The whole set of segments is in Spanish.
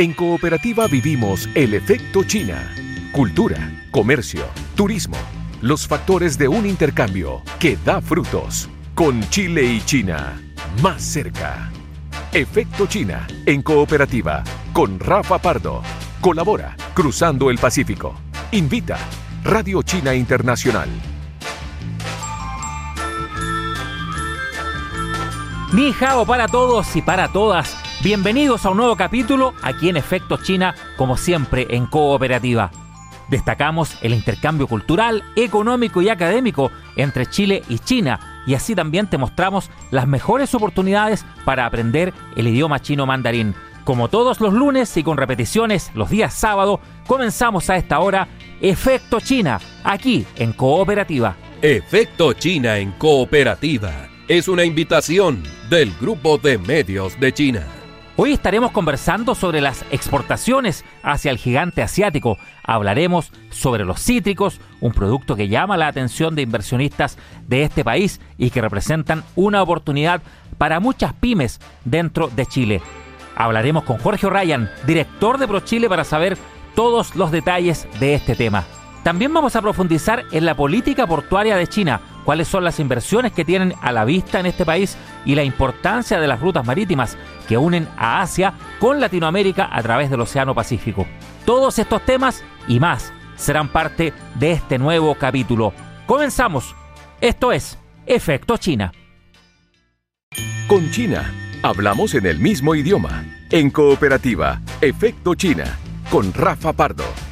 En Cooperativa vivimos el efecto China. Cultura, comercio, turismo, los factores de un intercambio que da frutos. Con Chile y China, más cerca. Efecto China en Cooperativa con Rafa Pardo. Colabora Cruzando el Pacífico. Invita Radio China Internacional. Ni para todos y para todas. Bienvenidos a un nuevo capítulo aquí en Efecto China, como siempre en Cooperativa. Destacamos el intercambio cultural, económico y académico entre Chile y China y así también te mostramos las mejores oportunidades para aprender el idioma chino mandarín. Como todos los lunes y con repeticiones los días sábado, comenzamos a esta hora Efecto China, aquí en Cooperativa. Efecto China en Cooperativa es una invitación del Grupo de Medios de China. Hoy estaremos conversando sobre las exportaciones hacia el gigante asiático. Hablaremos sobre los cítricos, un producto que llama la atención de inversionistas de este país y que representan una oportunidad para muchas pymes dentro de Chile. Hablaremos con Jorge Ryan, director de ProChile, para saber todos los detalles de este tema. También vamos a profundizar en la política portuaria de China, cuáles son las inversiones que tienen a la vista en este país y la importancia de las rutas marítimas que unen a Asia con Latinoamérica a través del Océano Pacífico. Todos estos temas y más serán parte de este nuevo capítulo. Comenzamos. Esto es Efecto China. Con China, hablamos en el mismo idioma. En cooperativa, Efecto China, con Rafa Pardo.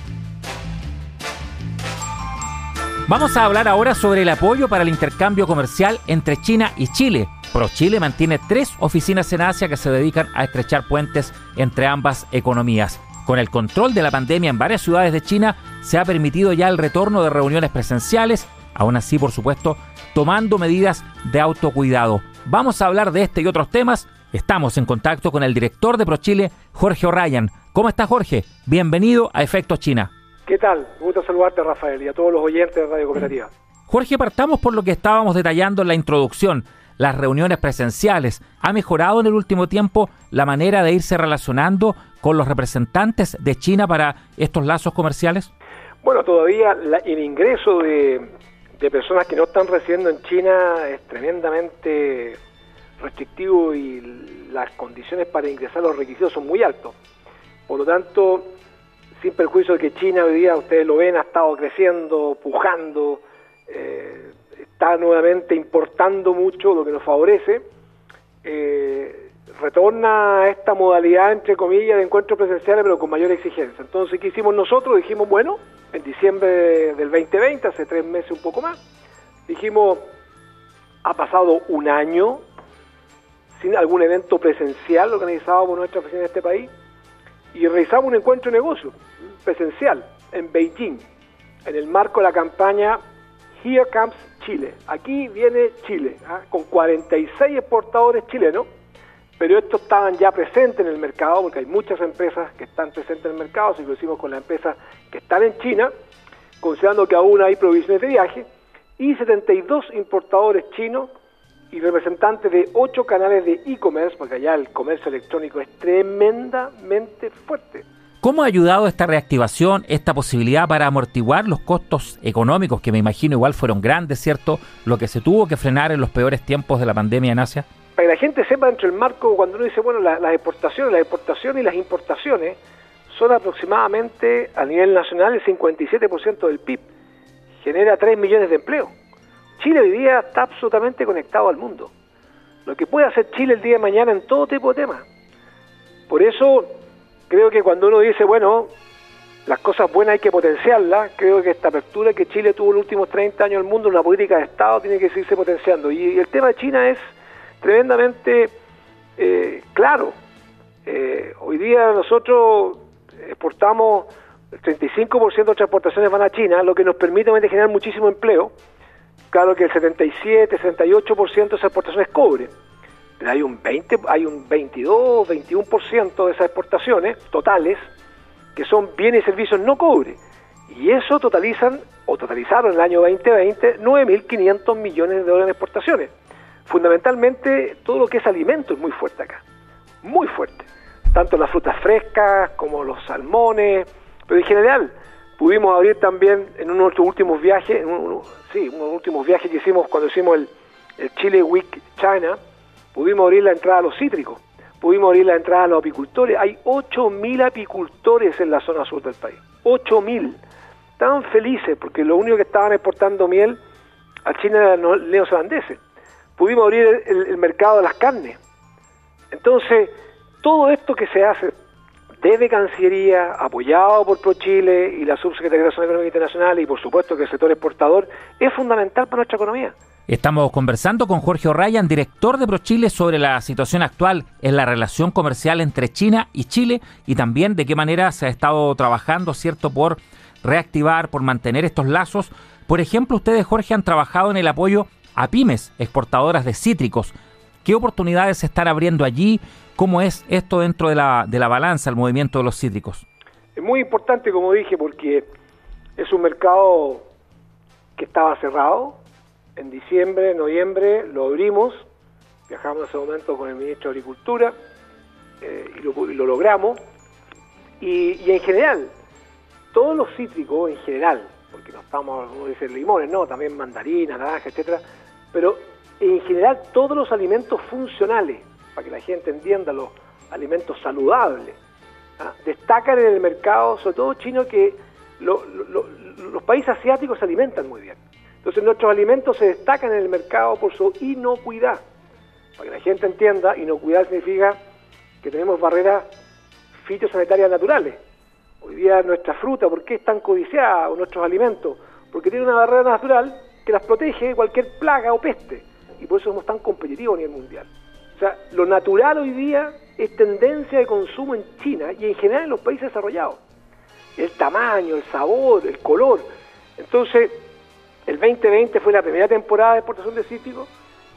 Vamos a hablar ahora sobre el apoyo para el intercambio comercial entre China y Chile. ProChile mantiene tres oficinas en Asia que se dedican a estrechar puentes entre ambas economías. Con el control de la pandemia en varias ciudades de China, se ha permitido ya el retorno de reuniones presenciales, aún así, por supuesto, tomando medidas de autocuidado. Vamos a hablar de este y otros temas. Estamos en contacto con el director de ProChile, Jorge O'Ryan. ¿Cómo está Jorge? Bienvenido a Efecto China. ¿Qué tal? Me gusta saludarte, Rafael, y a todos los oyentes de Radio Cooperativa. Jorge, partamos por lo que estábamos detallando en la introducción. Las reuniones presenciales. ¿Ha mejorado en el último tiempo la manera de irse relacionando con los representantes de China para estos lazos comerciales? Bueno, todavía el ingreso de, de personas que no están residiendo en China es tremendamente restrictivo y las condiciones para ingresar los requisitos son muy altos. Por lo tanto, sin perjuicio de que China hoy día, ustedes lo ven, ha estado creciendo, pujando, eh, está nuevamente importando mucho, lo que nos favorece, eh, retorna a esta modalidad, entre comillas, de encuentros presenciales, pero con mayor exigencia. Entonces, ¿qué hicimos nosotros? Dijimos, bueno, en diciembre del 2020, hace tres meses un poco más, dijimos, ha pasado un año sin algún evento presencial organizado por nuestra oficina en este país, y realizamos un encuentro de negocio presencial en Beijing, en el marco de la campaña Here Comes Chile. Aquí viene Chile, ¿ah? con 46 exportadores chilenos, pero estos estaban ya presentes en el mercado, porque hay muchas empresas que están presentes en el mercado, si lo hicimos con las empresas que están en China, considerando que aún hay provisiones de viaje, y 72 importadores chinos y representantes de ocho canales de e-commerce, porque allá el comercio electrónico es tremendamente fuerte. ¿Cómo ha ayudado esta reactivación, esta posibilidad para amortiguar los costos económicos, que me imagino igual fueron grandes, ¿cierto? Lo que se tuvo que frenar en los peores tiempos de la pandemia en Asia. Para que la gente sepa dentro del marco, cuando uno dice, bueno, las exportaciones, las exportaciones y las importaciones son aproximadamente a nivel nacional el 57% del PIB. Genera 3 millones de empleos. Chile hoy día está absolutamente conectado al mundo. Lo que puede hacer Chile el día de mañana en todo tipo de temas. Por eso creo que cuando uno dice, bueno, las cosas buenas hay que potenciarlas, creo que esta apertura que Chile tuvo en los últimos 30 años al mundo, una política de Estado, tiene que seguirse potenciando. Y el tema de China es tremendamente eh, claro. Eh, hoy día nosotros exportamos, el 35% de nuestras exportaciones van a China, lo que nos permite generar muchísimo empleo. Claro que el 77, 68% de esas exportaciones es cobre, pero hay un 20, hay un 22, 21% de esas exportaciones totales que son bienes y servicios no cobre. Y eso totalizan, o totalizaron en el año 2020, 9.500 millones de dólares en exportaciones. Fundamentalmente, todo lo que es alimento es muy fuerte acá, muy fuerte. tanto las frutas frescas como los salmones, pero en general pudimos abrir también en uno de nuestros últimos viajes, sí, uno de los últimos viajes que hicimos cuando hicimos el, el Chile Week China, pudimos abrir la entrada a los cítricos, pudimos abrir la entrada a los apicultores. Hay 8.000 apicultores en la zona sur del país. 8.000. Estaban felices porque lo único que estaban exportando miel a China eran los neozelandeses. Pudimos abrir el, mercado de las carnes. Entonces, todo esto que se hace desde Cancillería, apoyado por ProChile y la Subsecretaría de Relaciones Económicas Internacionales y por supuesto que el sector exportador, es fundamental para nuestra economía. Estamos conversando con Jorge O'Ryan, director de ProChile, sobre la situación actual en la relación comercial entre China y Chile y también de qué manera se ha estado trabajando, ¿cierto?, por reactivar, por mantener estos lazos. Por ejemplo, ustedes, Jorge, han trabajado en el apoyo a pymes exportadoras de cítricos. ¿Qué oportunidades se están abriendo allí? ¿Cómo es esto dentro de la, de la balanza, el movimiento de los cítricos? Es muy importante, como dije, porque es un mercado que estaba cerrado, en diciembre, noviembre lo abrimos, viajamos en ese momento con el ministro de Agricultura eh, y, lo, logramos. Y, en general, todos los cítricos en general, porque no estamos, como dicen limones, no, también mandarinas, naranjas, etcétera, pero en general todos los alimentos funcionales, para que la gente entienda, los alimentos saludables, ¿ah? destacan en el mercado, sobre todo chino, que los países asiáticos se alimentan muy bien. Entonces nuestros alimentos se destacan en el mercado por su inocuidad. Para que la gente entienda, inocuidad significa que tenemos barreras fitosanitarias naturales. Hoy día nuestra fruta, ¿por qué es tan codiciada? Nuestros alimentos, porque tiene una barrera natural que las protege de cualquier plaga o peste. Y por eso somos tan competitivos a nivel mundial. O sea, lo natural hoy día es tendencia de consumo en China y en general en los países desarrollados. El tamaño, el sabor, el color. Entonces, el 2020 fue la primera temporada de exportación de cítricos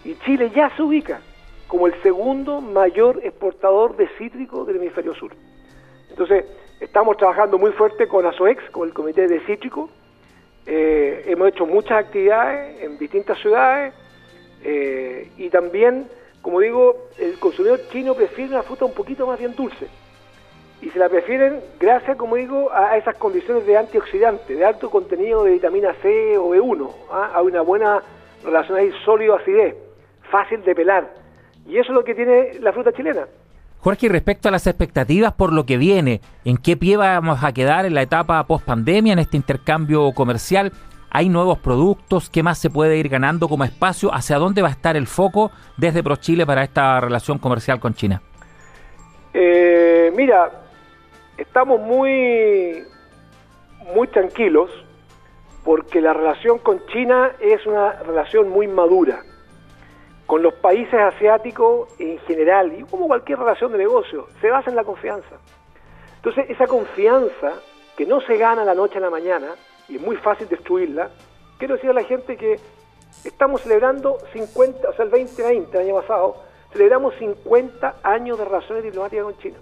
y Chile ya se ubica como el segundo mayor exportador de cítricos del hemisferio sur. Entonces, estamos trabajando muy fuerte con ASOEX, con el Comité de Cítrico. Eh, hemos hecho muchas actividades en distintas ciudades eh, y también, como digo, el consumidor chino prefiere una fruta un poquito más bien dulce y se la prefieren gracias, como digo, a esas condiciones de antioxidante, de alto contenido de vitamina C o B1, ¿ah? a una buena relación ahí sólido-acidez, fácil de pelar. Y eso es lo que tiene la fruta chilena. Jorge, respecto a las expectativas por lo que viene, ¿en qué pie vamos a quedar en la etapa post pandemia, en este intercambio comercial? ¿Hay nuevos productos? ¿Qué más se puede ir ganando como espacio? ¿Hacia dónde va a estar el foco desde ProChile para esta relación comercial con China? Eh, mira, estamos muy, muy tranquilos porque la relación con China es una relación muy madura. Con los países asiáticos en general, y como cualquier relación de negocio, se basa en la confianza. Entonces, esa confianza que no se gana la noche a la mañana, y es muy fácil destruirla, quiero decir a la gente que estamos celebrando 50, o sea, el 2020, el año pasado, celebramos 50 años de relaciones diplomáticas con China.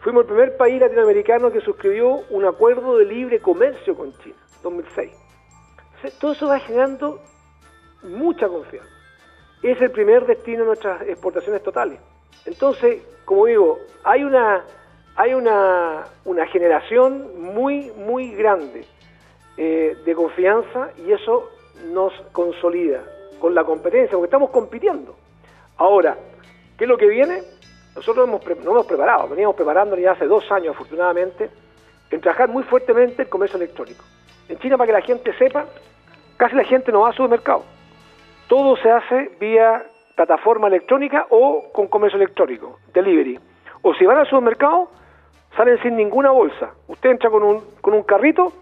Fuimos el primer país latinoamericano que suscribió un acuerdo de libre comercio con China, 2006. todo eso va generando mucha confianza. Es el primer destino de nuestras exportaciones totales. Entonces, como digo, hay una, hay una, una generación muy, muy grande eh, de confianza y eso nos consolida con la competencia, porque estamos compitiendo. Ahora, ¿qué es lo que viene? Nosotros nos hemos preparado, veníamos preparando ya hace dos años afortunadamente, en trabajar muy fuertemente el comercio electrónico. En China, para que la gente sepa, casi la gente no va a supermercado. Todo se hace vía plataforma electrónica o con comercio electrónico, delivery. O si van al supermercado, salen sin ninguna bolsa. Usted entra con un, con un carrito,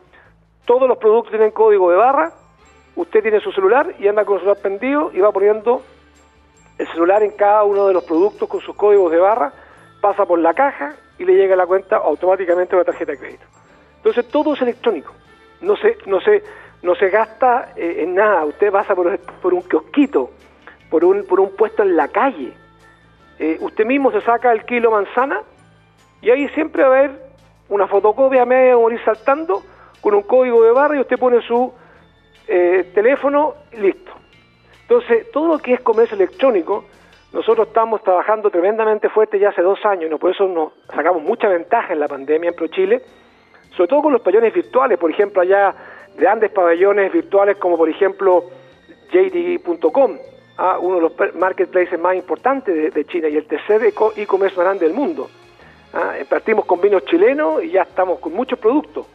todos los productos tienen código de barra, usted tiene su celular y anda con su celular pendido y va poniendo el celular en cada uno de los productos con sus códigos de barra, pasa por la caja y le llega a la cuenta automáticamente una tarjeta de crédito. Entonces todo es electrónico, no se, no se, no se gasta eh, en nada, usted pasa por, un kiosquito, por un, por un puesto en la calle, eh, usted mismo se saca el kilo manzana y ahí siempre va a haber una fotocopia media morir saltando con un código de barra y usted pone su eh, teléfono listo. Entonces, todo lo que es comercio electrónico nosotros estamos trabajando tremendamente fuerte ya hace dos años y por eso nos sacamos mucha ventaja en la pandemia en ProChile, sobre todo con los pabellones virtuales, por ejemplo, allá grandes pabellones virtuales como por ejemplo JD.com, ¿ah? uno de los marketplaces más importantes de, China y el tercer e-commerce más grande del mundo. ¿ah? Partimos con vinos chilenos y ya estamos con muchos productos.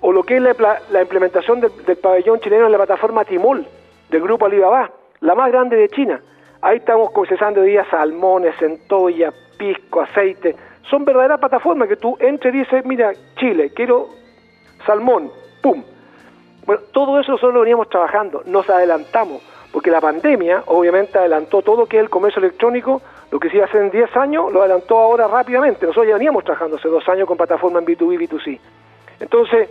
O lo que es la, implementación del, pabellón chileno en la plataforma Timol del grupo Alibaba, la más grande de China. Ahí estamos procesando hoy día salmones, centolla, pisco, aceite. Son verdaderas plataformas que tú entres y dices, mira, Chile, quiero salmón, ¡pum! Bueno, todo eso nosotros lo veníamos trabajando, nos adelantamos, porque la pandemia obviamente adelantó todo lo que es el comercio electrónico, lo que se iba en 10 años, lo adelantó ahora rápidamente. Nosotros ya veníamos trabajando hace dos años con plataformas en B2B y B2C. Entonces,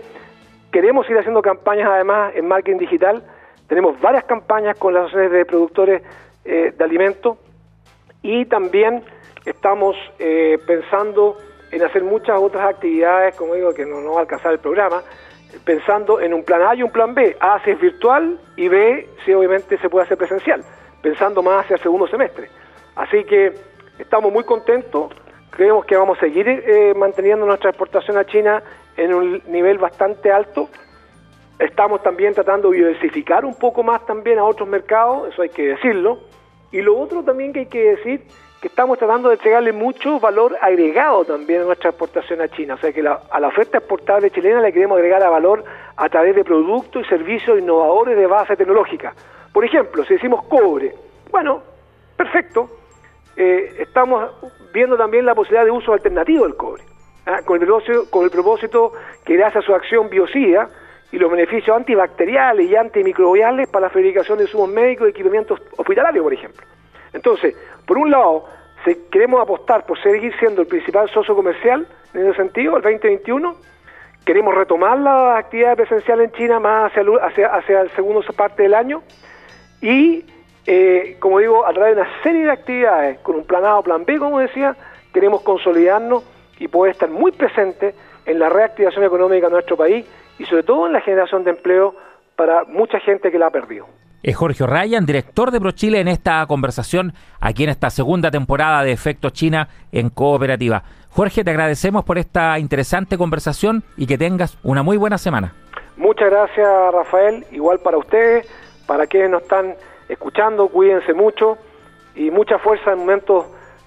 queremos ir haciendo campañas además en marketing digital. Tenemos varias campañas con las asociaciones de productores eh, de alimentos y también estamos eh, pensando en hacer muchas otras actividades, como digo, que no, no va a alcanzar el programa, pensando en un plan A y un plan B. A si es virtual y B si obviamente se puede hacer presencial, pensando más hacia el segundo semestre. Así que estamos muy contentos, creemos que vamos a seguir eh, manteniendo nuestra exportación a China en un nivel bastante alto. Estamos también tratando de diversificar un poco más también a otros mercados, eso hay que decirlo. Y lo otro también que hay que decir, que estamos tratando de entregarle mucho valor agregado también a nuestra exportación a China. O sea que a la oferta exportable chilena le queremos agregar a valor a través de productos y servicios innovadores de base tecnológica. Por ejemplo, si decimos cobre, bueno, perfecto. Eh, estamos viendo también la posibilidad de uso alternativo del cobre, ¿ah? con, el propósito, con el propósito que gracias a su acción biocida y los beneficios antibacteriales y antimicrobiales para la fabricación de insumos médicos y equipamientos hospitalarios, por ejemplo. Entonces, por un lado, queremos apostar por seguir siendo el principal socio comercial en ese sentido, el 2021, queremos retomar la actividad presencial en China más hacia, hacia, hacia el segundo parte del año y, eh, como digo, a través de una serie de actividades, con un plan A o plan B, como decía, queremos consolidarnos y poder estar muy presentes en la reactivación económica de nuestro país y sobre todo en la generación de empleo para mucha gente que la ha perdido. Es Jorge Ryan, director de ProChile, en esta conversación aquí en esta segunda temporada de Efecto China en Cooperativa. Jorge, te agradecemos por esta interesante conversación y que tengas una muy buena semana. Muchas gracias, Rafael. Igual para ustedes, para quienes nos están escuchando, cuídense mucho y mucha fuerza en momentos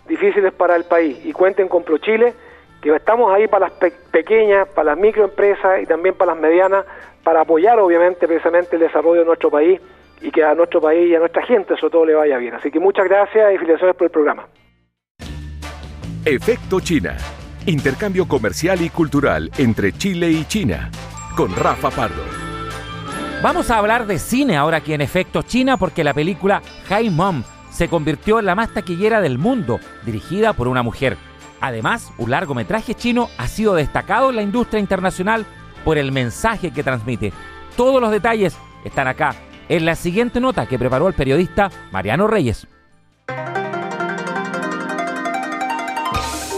difíciles para el país. Y cuenten con ProChile que estamos ahí para las pequeñas, para las microempresas y también para las medianas, para apoyar obviamente precisamente el desarrollo de nuestro país y que a nuestro país y a nuestra gente sobre todo le vaya bien. Así que muchas gracias y felicitaciones por el programa. Efecto China. Intercambio comercial y cultural entre Chile y China. Con Rafa Pardo. Vamos a hablar de cine ahora aquí en Efecto China porque la película Hi Mom se convirtió en la más taquillera del mundo, dirigida por una mujer. Además, un largometraje chino ha sido destacado en la industria internacional por el mensaje que transmite. Todos los detalles están acá en la siguiente nota que preparó el periodista Mariano Reyes.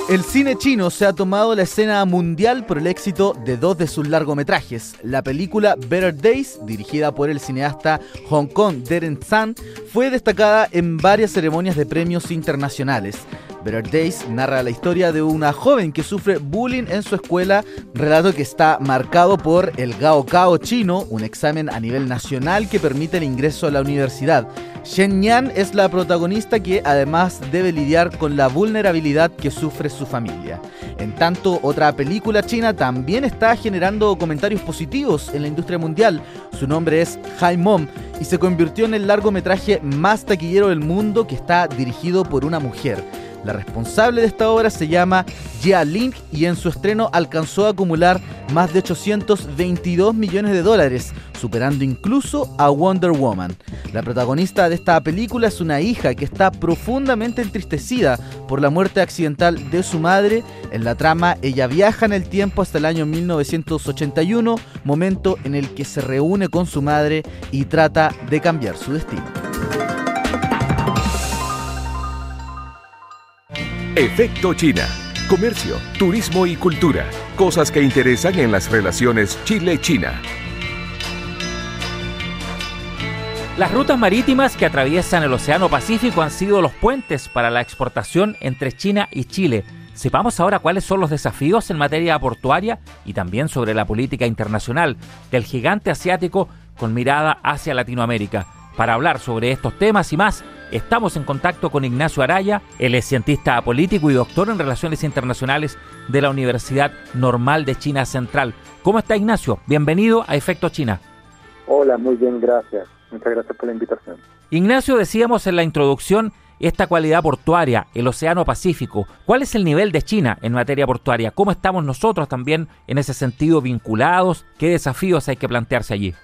El cine chino se ha tomado la escena mundial por el éxito de dos de sus largometrajes. La película Better Days, dirigida por el cineasta Hong Kong Darren Zhang, fue destacada en varias ceremonias de premios internacionales. Better Days narra la historia de una joven que sufre bullying en su escuela, relato que está marcado por el Gao Kao chino, un examen a nivel nacional que permite el ingreso a la universidad. Shen Yan es la protagonista que además debe lidiar con la vulnerabilidad que sufre su familia. En tanto, otra película china también está generando comentarios positivos en la industria mundial. Su nombre es Hai Mom y se convirtió en el largometraje más taquillero del mundo que está dirigido por una mujer. La responsable de esta obra se llama Jia Link y en su estreno alcanzó a acumular más de 822 millones de dólares, superando incluso a Wonder Woman. La protagonista de esta película es una hija que está profundamente entristecida por la muerte accidental de su madre. En la trama, ella viaja en el tiempo hasta el año 1981, momento en el que se reúne con su madre y trata de cambiar su destino. Efecto China. Comercio, turismo y cultura. Cosas que interesan en las relaciones Chile-China. Las rutas marítimas que atraviesan el Océano Pacífico han sido los puentes para la exportación entre China y Chile. Sepamos ahora cuáles son los desafíos en materia portuaria y también sobre la política internacional del gigante asiático con mirada hacia Latinoamérica. Para hablar sobre estos temas y más, estamos en contacto con Ignacio Araya, él es cientista político y doctor en Relaciones Internacionales de la Universidad Normal de China Central. ¿Cómo está Ignacio? Bienvenido a Efecto China. Hola, muy bien, gracias. Muchas gracias por la invitación. Ignacio, decíamos en la introducción esta cualidad portuaria, el Océano Pacífico. ¿Cuál es el nivel de China en materia portuaria? ¿Cómo estamos nosotros también en ese sentido vinculados? ¿Qué desafíos hay que plantearse allí?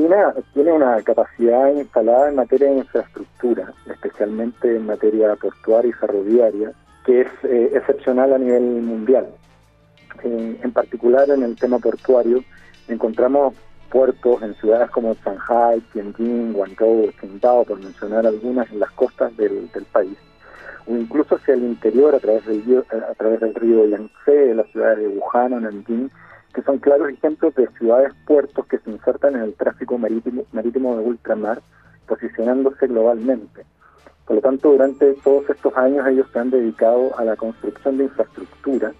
China tiene una capacidad instalada en materia de infraestructura, especialmente en materia portuaria y ferroviaria, que es eh, excepcional a nivel mundial. en particular en el tema portuario encontramos puertos en ciudades como Shanghai, Tianjin, Guangzhou, Qingdao, por mencionar algunas, en las costas del, país, o incluso hacia el interior a través del a través del río Yangtze, las ciudades de Wuhan o Nanjing, que son claros ejemplos de ciudades puertos que se insertan en el tráfico marítimo, marítimo de ultramar, posicionándose globalmente. Por lo tanto, durante todos estos años ellos se han dedicado a la construcción de infraestructura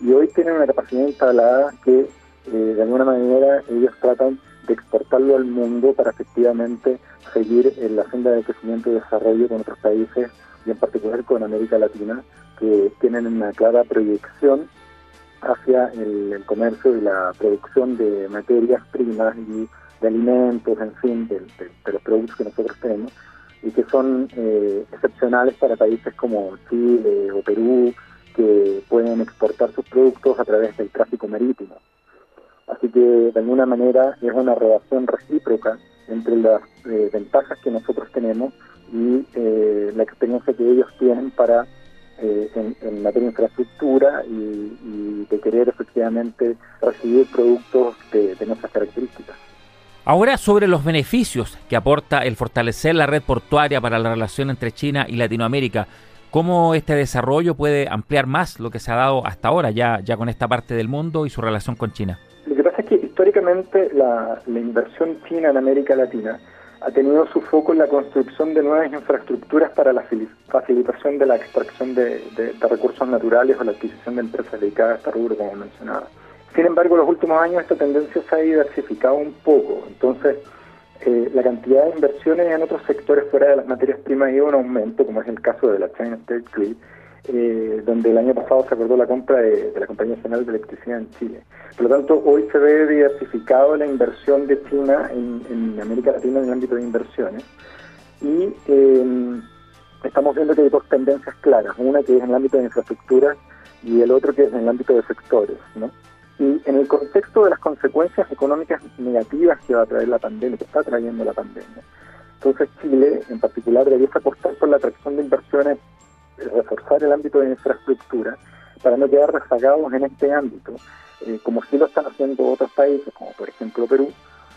y hoy tienen una capacidad instalada que eh, de alguna manera ellos tratan de exportarlo al mundo para efectivamente seguir en la senda de crecimiento y desarrollo con otros países y en particular con América Latina, que tienen una clara proyección hacia el, comercio y la producción de materias primas y de alimentos, en fin, de, los productos que nosotros tenemos, y que son eh, excepcionales para países como Chile o Perú, que pueden exportar sus productos a través del tráfico marítimo. Así que de alguna manera es una relación recíproca entre las eh, ventajas que nosotros tenemos y eh, la experiencia que ellos tienen para eh, en, materia de infraestructura y, de querer efectivamente recibir productos de, de nuestras características. Ahora sobre los beneficios que aporta el fortalecer la red portuaria para la relación entre China y Latinoamérica. ¿Cómo este desarrollo puede ampliar más lo que se ha dado hasta ahora ya, ya con esta parte del mundo y su relación con China? Lo que pasa es que históricamente la, inversión china en América Latina ha tenido su foco en la construcción de nuevas infraestructuras para la facilitación de la extracción de, recursos naturales o la adquisición de empresas dedicadas a este rubro, como mencionaba. Sin embargo, en los últimos años esta tendencia se ha diversificado un poco, entonces eh, la cantidad de inversiones en otros sectores fuera de las materias primas ha ido en aumento, como es el caso de la China State Grid, eh, donde el año pasado se acordó la compra de, la Compañía Nacional de Electricidad en Chile. Por lo tanto, hoy se ve diversificado la inversión de China en, América Latina en el ámbito de inversiones y em, estamos viendo que hay dos tendencias claras, una que es en el ámbito de infraestructura y el otro que es en el ámbito de sectores. Y en el contexto de las consecuencias económicas negativas que va a traer la pandemia, que está trayendo la pandemia, entonces Chile en particular debería apostar por la atracción de inversiones reforzar el ámbito de infraestructura para no quedar rezagados en este ámbito, eh, como sí lo están haciendo otros países, como por ejemplo Perú,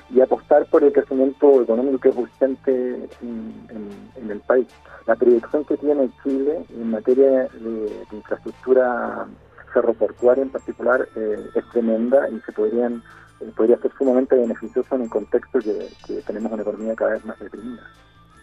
y apostar por el crecimiento económico que es urgente en, el país. La proyección que tiene Chile en materia de, infraestructura ferroportuaria en particular eh, es tremenda y se podrían eh, podría ser sumamente beneficioso en un contexto que tenemos una economía cada vez más deprimida.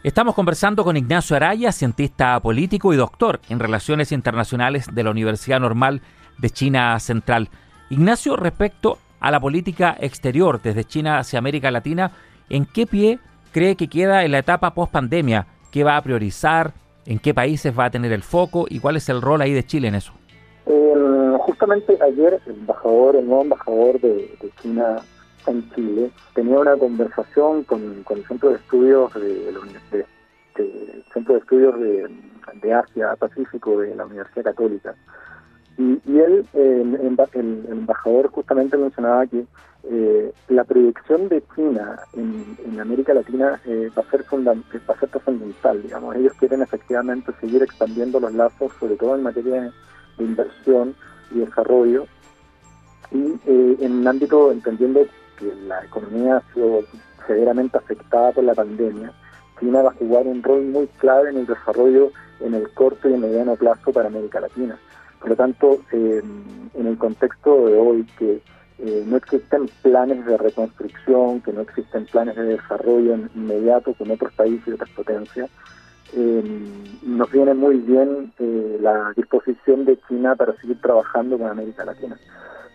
Estamos conversando con Ignacio Araya, cientista político y doctor en Relaciones Internacionales de la Universidad Normal de China Central. Ignacio, respecto a la política exterior desde China hacia América Latina, ¿en qué pie cree que queda en la etapa post pandemia? ¿Qué va a priorizar? ¿En qué países va a tener el foco? ¿Y cuál es el rol ahí de Chile en eso? justamente ayer el embajador, el nuevo embajador de China en Chile, tenía una conversación con, el Centro de Estudios de, Centro de Estudios de, Asia Pacífico de la Universidad Católica. Y, él, el, embajador, justamente mencionaba que eh, la proyección de China en, América Latina eh, va, a ser va a ser fundamental, digamos. Ellos quieren efectivamente seguir expandiendo los lazos, sobre todo en materia de inversión y desarrollo, y eh, en un ámbito entendiendo que la economía ha sido severamente afectada por la pandemia, China va a jugar un rol muy clave en el desarrollo en el corto y mediano plazo para América Latina. Por lo tanto, em, en el contexto de hoy que eh, no existen planes de reconstrucción, que no existen planes de desarrollo inmediato con otros países y otras potencias. Eh, nos viene muy bien eh, la disposición de China para seguir trabajando con América Latina.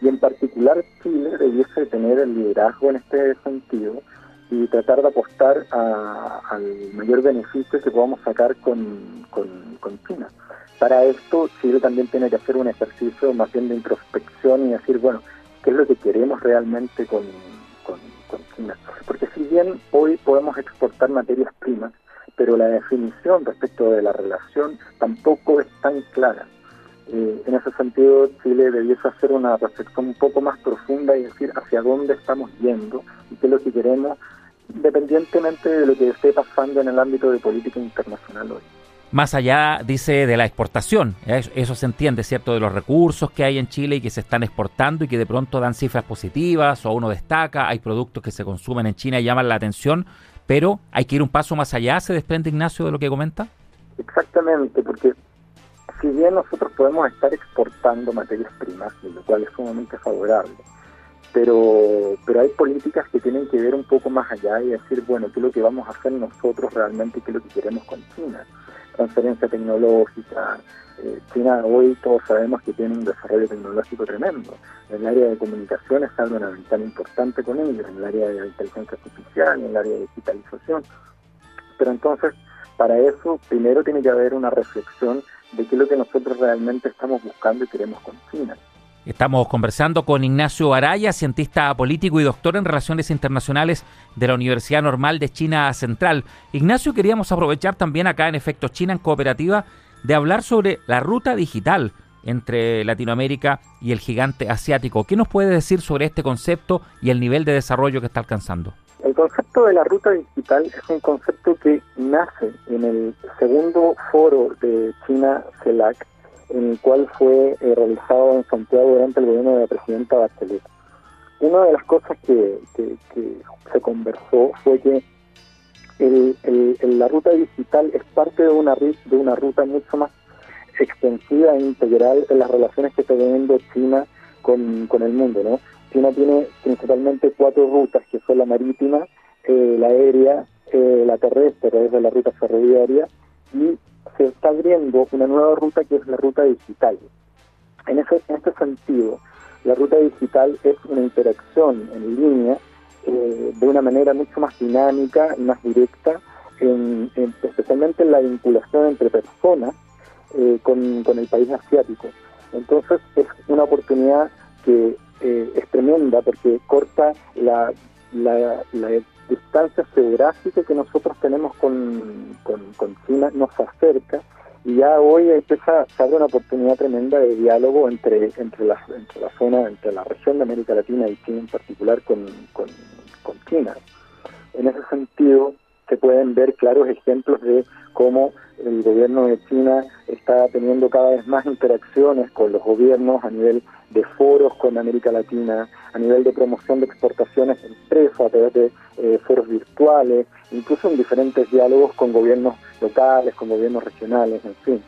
Y en particular Chile debiese tener el liderazgo en este sentido y tratar de apostar al mayor beneficio que podamos sacar con, con, China. Para esto Chile también tiene que hacer un ejercicio más bien de introspección y decir, bueno, qué es lo que queremos realmente con, China. Porque si bien hoy podemos exportar materias primas, pero la definición respecto de la relación tampoco es tan clara. Eh, en ese sentido, Chile debiese hacer una reflexión un poco más profunda y decir hacia dónde estamos yendo y qué es lo que queremos, independientemente de lo que esté pasando en el ámbito de política internacional hoy más allá, dice, de la exportación. Eso, se entiende, ¿cierto? De los recursos que hay en Chile y que se están exportando y que de pronto dan cifras positivas o uno destaca, hay productos que se consumen en China y llaman la atención, pero hay que ir un paso más allá, ¿se desprende Ignacio de lo que comenta? Exactamente, porque si bien nosotros podemos estar exportando materias primas, lo cual es sumamente favorable, pero, pero hay políticas que tienen que ver un poco más allá y decir, bueno, qué es lo que vamos a hacer nosotros realmente qué es lo que queremos con China transferencia tecnológica. Eh, China hoy todos sabemos que tiene un desarrollo tecnológico tremendo. En el área de comunicaciones está una ventana importante con ellos, en el área de inteligencia artificial, en el área de digitalización. Pero entonces, para eso, primero tiene que haber una reflexión de qué es lo que nosotros realmente estamos buscando y queremos con China. Estamos conversando con Ignacio Araya, cientista político y doctor en Relaciones Internacionales de la Universidad Normal de China Central. Ignacio, queríamos aprovechar también acá en Efecto China en Cooperativa de hablar sobre la ruta digital entre Latinoamérica y el gigante asiático. ¿Qué nos puede decir sobre este concepto y el nivel de desarrollo que está alcanzando? El concepto de la ruta digital es un concepto que nace en el segundo foro de China CELAC en el cual fue eh, realizado en Santiago durante el gobierno de la presidenta Bachelet. Una de las cosas que, se conversó fue que la ruta digital es parte de una, de una ruta mucho más extensiva e integral en las relaciones que está teniendo China con, el mundo. ¿no? China tiene principalmente cuatro rutas, que son la marítima, eh, la aérea, eh, la terrestre, desde la ruta ferroviaria, y se está abriendo una nueva ruta que es la ruta digital. En, ese, en este sentido, la ruta digital es una interacción en línea eh, de una manera mucho más dinámica y más directa, especialmente en la vinculación entre personas eh, con, el país asiático. Entonces es una oportunidad que eh, es tremenda porque corta la, la, la distancia geográfica que nosotros tenemos con, con, China nos acerca y ya hoy empieza, se abre una oportunidad tremenda de diálogo entre, entre, la, entre la zona, entre la región de América Latina y China en particular con, con, con China. En ese sentido, se pueden ver claros ejemplos de cómo el gobierno de China está teniendo cada vez más interacciones con los gobiernos a nivel de foros con América Latina, a nivel de promoción de exportaciones de empresas a través de eh, foros virtuales, incluso en diferentes diálogos con gobiernos locales, con gobiernos regionales, en fin.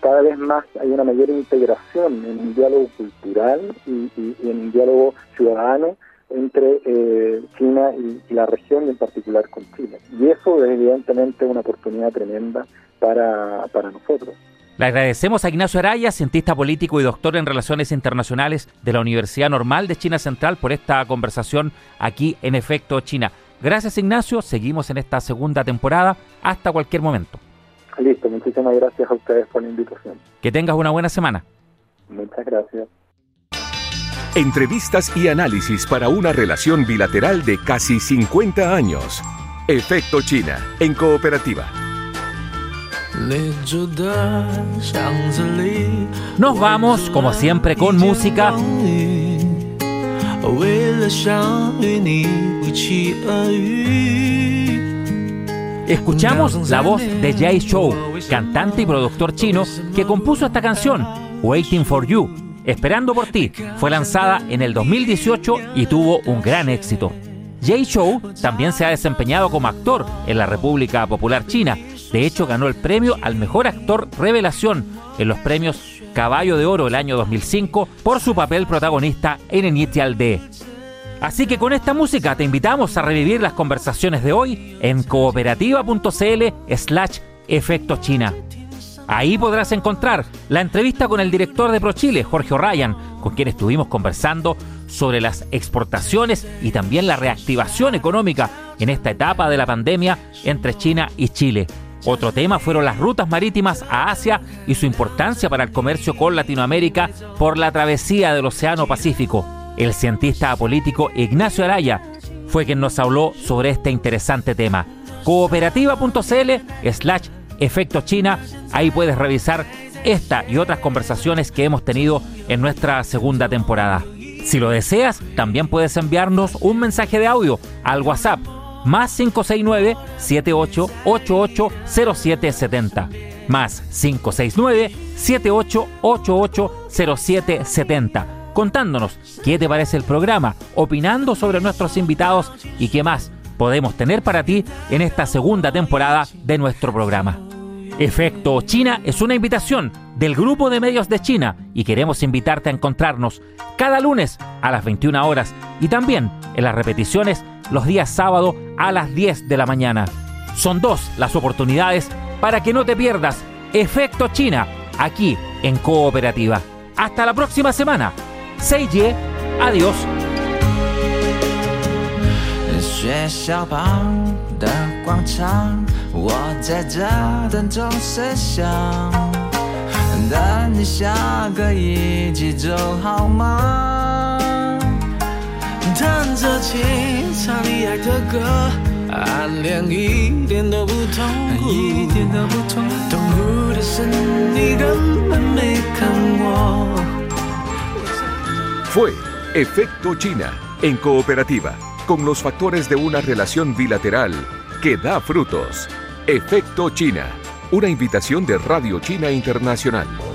Cada vez más hay una mayor integración en un diálogo cultural y, en un diálogo ciudadano entre eh, China y, la región y en particular con Chile. Y eso es evidentemente una oportunidad tremenda para, para nosotros. Le agradecemos a Ignacio Araya, cientista político y doctor en Relaciones Internacionales de la Universidad Normal de China Central, por esta conversación aquí en Efecto China. Gracias Ignacio, seguimos en esta segunda temporada hasta cualquier momento. Listo, muchísimas gracias a ustedes por la invitación. Que tengas una buena semana. Muchas gracias. Entrevistas y análisis para una relación bilateral de casi 50 años. Efecto China, en cooperativa. Nos vamos, como siempre, con música. Escuchamos la voz de Jay Chou, cantante y productor chino, que compuso esta canción, Waiting for You, Esperando por ti. Fue lanzada en el 2018 y tuvo un gran éxito. Jay Chou también se ha desempeñado como actor en la República Popular China. De hecho, ganó el premio al mejor actor revelación en los premios Caballo de Oro el año 2005 por su papel protagonista en Initial D. Así que con esta música te invitamos a revivir las conversaciones de hoy en cooperativa.cl slash efecto China. Ahí podrás encontrar la entrevista con el director de ProChile, Jorge O'Ryan, con quien estuvimos conversando sobre las exportaciones y también la reactivación económica en esta etapa de la pandemia entre China y Chile. Otro tema fueron las rutas marítimas a Asia y su importancia para el comercio con Latinoamérica por la travesía del Océano Pacífico. El cientista político Ignacio Araya fue quien nos habló sobre este interesante tema. Cooperativa.cl slash efecto China, ahí puedes revisar esta y otras conversaciones que hemos tenido en nuestra segunda temporada. Si lo deseas, también puedes enviarnos un mensaje de audio al WhatsApp más 569-7888-0770. Más 569-7888-0770. Contándonos qué te parece el programa, opinando sobre nuestros invitados y qué más podemos tener para ti en esta segunda temporada de nuestro programa. Efecto China es una invitación del Grupo de Medios de China y queremos invitarte a encontrarnos cada lunes a las 21 horas y también en las repeticiones los días sábado a las 10 de la mañana. Son dos las oportunidades para que no te pierdas Efecto China aquí en Cooperativa. Hasta la próxima semana. Seiji, adiós. 学校旁的广场， 我在这等钟声响，等你下个一起走好吗？弹着琴，唱你爱的歌，暗恋一点都不痛苦，一点都不痛苦。痛苦的是你根本没看我。Fue Efecto China en cooperativa, con los factores de una relación bilateral que da frutos. Efecto China, una invitación de Radio China Internacional.